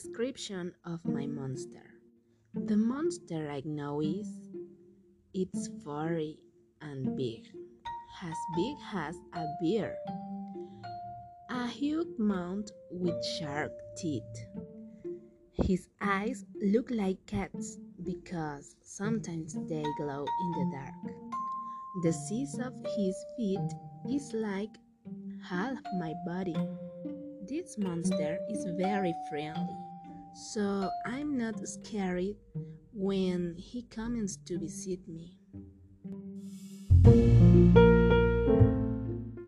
description of my monster. The monster I know is it's furry and big, as big as a bear, a huge mouth with sharp teeth. His eyes look like cats because sometimes they glow in the dark. The size of his feet is like half my body. This monster is very friendly, so I'm not scared when he comes to visit me.